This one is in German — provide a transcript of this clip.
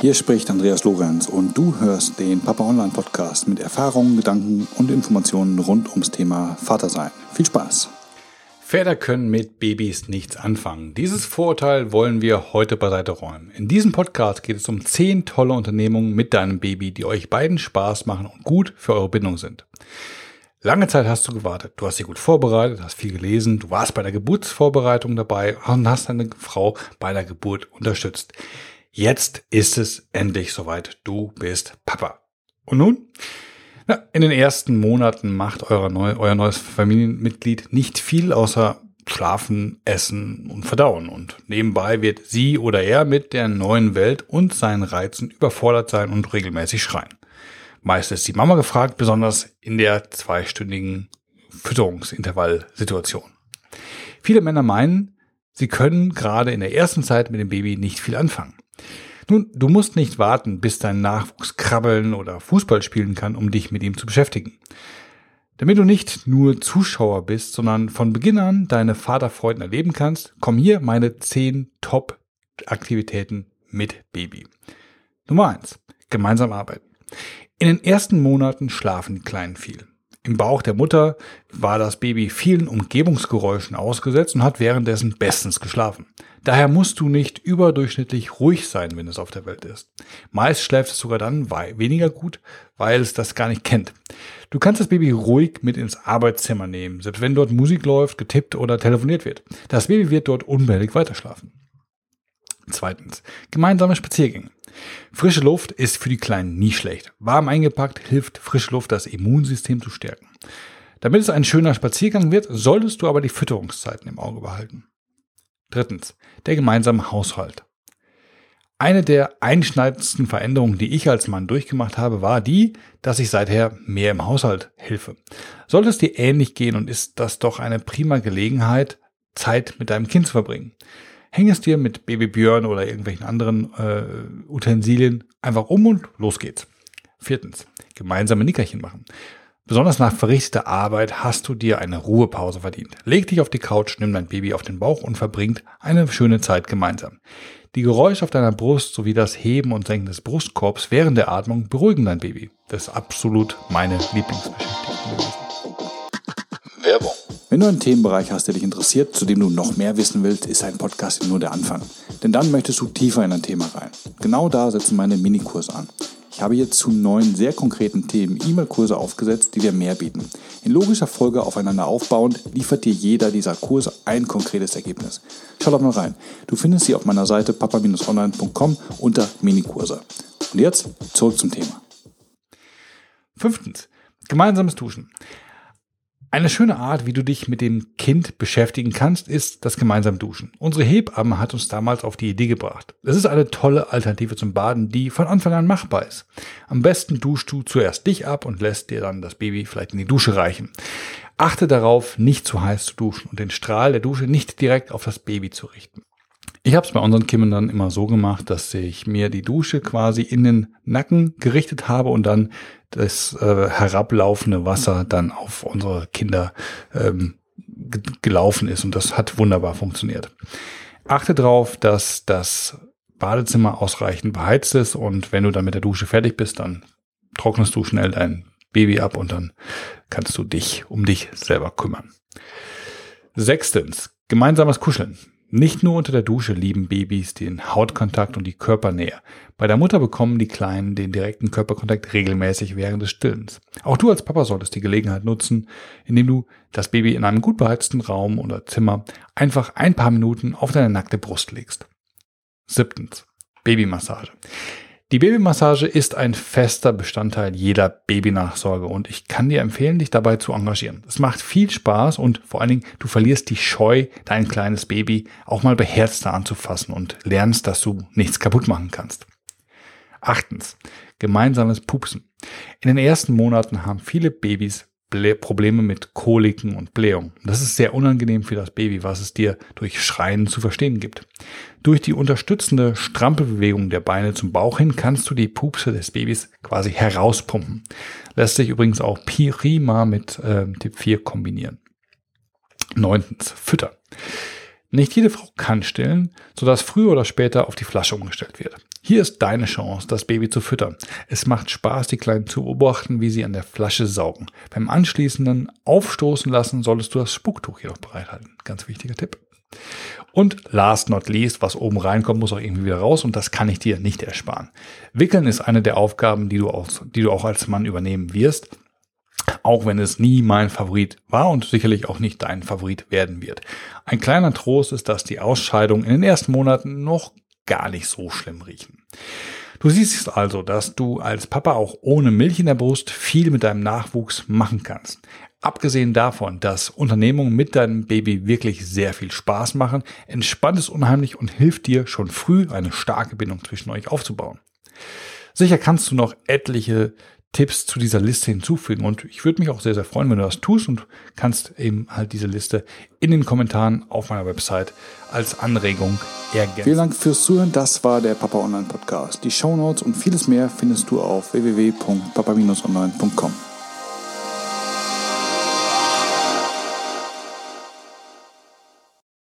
Hier spricht Andreas Lorenz und du hörst den Papa Online Podcast mit Erfahrungen, Gedanken und Informationen rund ums Thema Vatersein. Viel Spaß! Väter können mit Babys nichts anfangen. Dieses Vorurteil wollen wir heute beiseite räumen. In diesem Podcast geht es um zehn tolle Unternehmungen mit deinem Baby, die euch beiden Spaß machen und gut für eure Bindung sind. Lange Zeit hast du gewartet. Du hast dich gut vorbereitet, hast viel gelesen, du warst bei der Geburtsvorbereitung dabei und hast deine Frau bei der Geburt unterstützt. Jetzt ist es endlich soweit. Du bist Papa. Und nun? Na, in den ersten Monaten macht euer, neu, euer neues Familienmitglied nicht viel außer schlafen, essen und verdauen. Und nebenbei wird sie oder er mit der neuen Welt und seinen Reizen überfordert sein und regelmäßig schreien. Meist ist die Mama gefragt, besonders in der zweistündigen Fütterungsintervallsituation. Viele Männer meinen, sie können gerade in der ersten Zeit mit dem Baby nicht viel anfangen. Nun, du musst nicht warten, bis dein Nachwuchs krabbeln oder Fußball spielen kann, um dich mit ihm zu beschäftigen. Damit du nicht nur Zuschauer bist, sondern von Beginn an deine Vaterfreuden erleben kannst, kommen hier meine 10 Top-Aktivitäten mit Baby. Nummer eins: Gemeinsam arbeiten. In den ersten Monaten schlafen die Kleinen viel. Im Bauch der Mutter war das Baby vielen Umgebungsgeräuschen ausgesetzt und hat währenddessen bestens geschlafen. Daher musst du nicht überdurchschnittlich ruhig sein, wenn es auf der Welt ist. Meist schläft es sogar dann weniger gut, weil es das gar nicht kennt. Du kannst das Baby ruhig mit ins Arbeitszimmer nehmen, selbst wenn dort Musik läuft, getippt oder telefoniert wird. Das Baby wird dort unbehelligt weiterschlafen. Zweitens, gemeinsame Spaziergänge. Frische Luft ist für die Kleinen nie schlecht. Warm eingepackt hilft frische Luft, das Immunsystem zu stärken. Damit es ein schöner Spaziergang wird, solltest du aber die Fütterungszeiten im Auge behalten. Drittens, der gemeinsame Haushalt. Eine der einschneidendsten Veränderungen, die ich als Mann durchgemacht habe, war die, dass ich seither mehr im Haushalt helfe. Sollte es dir ähnlich gehen und ist das doch eine prima Gelegenheit, Zeit mit deinem Kind zu verbringen. Häng es dir mit Baby Björn oder irgendwelchen anderen äh, Utensilien einfach um und los geht's. Viertens, gemeinsame Nickerchen machen. Besonders nach verrichteter Arbeit hast du dir eine Ruhepause verdient. Leg dich auf die Couch, nimm dein Baby auf den Bauch und verbringt eine schöne Zeit gemeinsam. Die Geräusche auf deiner Brust sowie das Heben und Senken des Brustkorbs während der Atmung beruhigen dein Baby. Das ist absolut meine Lieblingsbeschäftigung gewesen. Werbung. Wenn du einen Themenbereich hast, der dich interessiert, zu dem du noch mehr wissen willst, ist ein Podcast nur der Anfang. Denn dann möchtest du tiefer in ein Thema rein. Genau da setzen meine Minikurse an. Ich habe jetzt zu neun sehr konkreten Themen E-Mail-Kurse aufgesetzt, die dir mehr bieten. In logischer Folge aufeinander aufbauend liefert dir jeder dieser Kurse ein konkretes Ergebnis. Schau doch mal rein. Du findest sie auf meiner Seite papa-online.com unter Minikurse. Und jetzt zurück zum Thema. Fünftens. Gemeinsames Duschen. Eine schöne Art, wie du dich mit dem Kind beschäftigen kannst, ist das gemeinsam Duschen. Unsere Hebamme hat uns damals auf die Idee gebracht. Es ist eine tolle Alternative zum Baden, die von Anfang an machbar ist. Am besten duschst du zuerst dich ab und lässt dir dann das Baby vielleicht in die Dusche reichen. Achte darauf, nicht zu heiß zu duschen und den Strahl der Dusche nicht direkt auf das Baby zu richten. Ich habe es bei unseren Kindern immer so gemacht, dass ich mir die Dusche quasi in den Nacken gerichtet habe und dann das äh, herablaufende Wasser dann auf unsere Kinder ähm, gelaufen ist und das hat wunderbar funktioniert. Achte darauf, dass das Badezimmer ausreichend beheizt ist und wenn du dann mit der Dusche fertig bist, dann trocknest du schnell dein Baby ab und dann kannst du dich um dich selber kümmern. Sechstens, gemeinsames Kuscheln. Nicht nur unter der Dusche lieben Babys den Hautkontakt und die Körpernähe. Bei der Mutter bekommen die Kleinen den direkten Körperkontakt regelmäßig während des Stillens. Auch du als Papa solltest die Gelegenheit nutzen, indem du das Baby in einem gut beheizten Raum oder Zimmer einfach ein paar Minuten auf deine nackte Brust legst. Siebtens. Babymassage. Die Babymassage ist ein fester Bestandteil jeder Babynachsorge und ich kann dir empfehlen, dich dabei zu engagieren. Es macht viel Spaß und vor allen Dingen, du verlierst die Scheu, dein kleines Baby auch mal beherzter anzufassen und lernst, dass du nichts kaputt machen kannst. Achtens. Gemeinsames Pupsen. In den ersten Monaten haben viele Babys Probleme mit Koliken und Blähung. Das ist sehr unangenehm für das Baby, was es dir durch Schreien zu verstehen gibt. Durch die unterstützende Strampelbewegung der Beine zum Bauch hin kannst du die Pupse des Babys quasi herauspumpen. Lässt sich übrigens auch prima mit äh, Tipp 4 kombinieren. Neuntens, Fütter. Nicht jede Frau kann stillen, sodass früher oder später auf die Flasche umgestellt wird. Hier ist deine Chance, das Baby zu füttern. Es macht Spaß, die Kleinen zu beobachten, wie sie an der Flasche saugen. Beim anschließenden Aufstoßen lassen solltest du das Spucktuch jedoch bereithalten. Ganz wichtiger Tipp. Und last not least, was oben reinkommt, muss auch irgendwie wieder raus und das kann ich dir nicht ersparen. Wickeln ist eine der Aufgaben, die du auch, die du auch als Mann übernehmen wirst auch wenn es nie mein Favorit war und sicherlich auch nicht dein Favorit werden wird. Ein kleiner Trost ist, dass die Ausscheidungen in den ersten Monaten noch gar nicht so schlimm riechen. Du siehst also, dass du als Papa auch ohne Milch in der Brust viel mit deinem Nachwuchs machen kannst. Abgesehen davon, dass Unternehmungen mit deinem Baby wirklich sehr viel Spaß machen, entspannt es unheimlich und hilft dir schon früh eine starke Bindung zwischen euch aufzubauen. Sicher kannst du noch etliche Tipps zu dieser Liste hinzufügen. Und ich würde mich auch sehr, sehr freuen, wenn du das tust und kannst eben halt diese Liste in den Kommentaren auf meiner Website als Anregung ergänzen. Vielen Dank fürs Zuhören. Das war der Papa Online Podcast. Die Show Notes und vieles mehr findest du auf www.papa-online.com.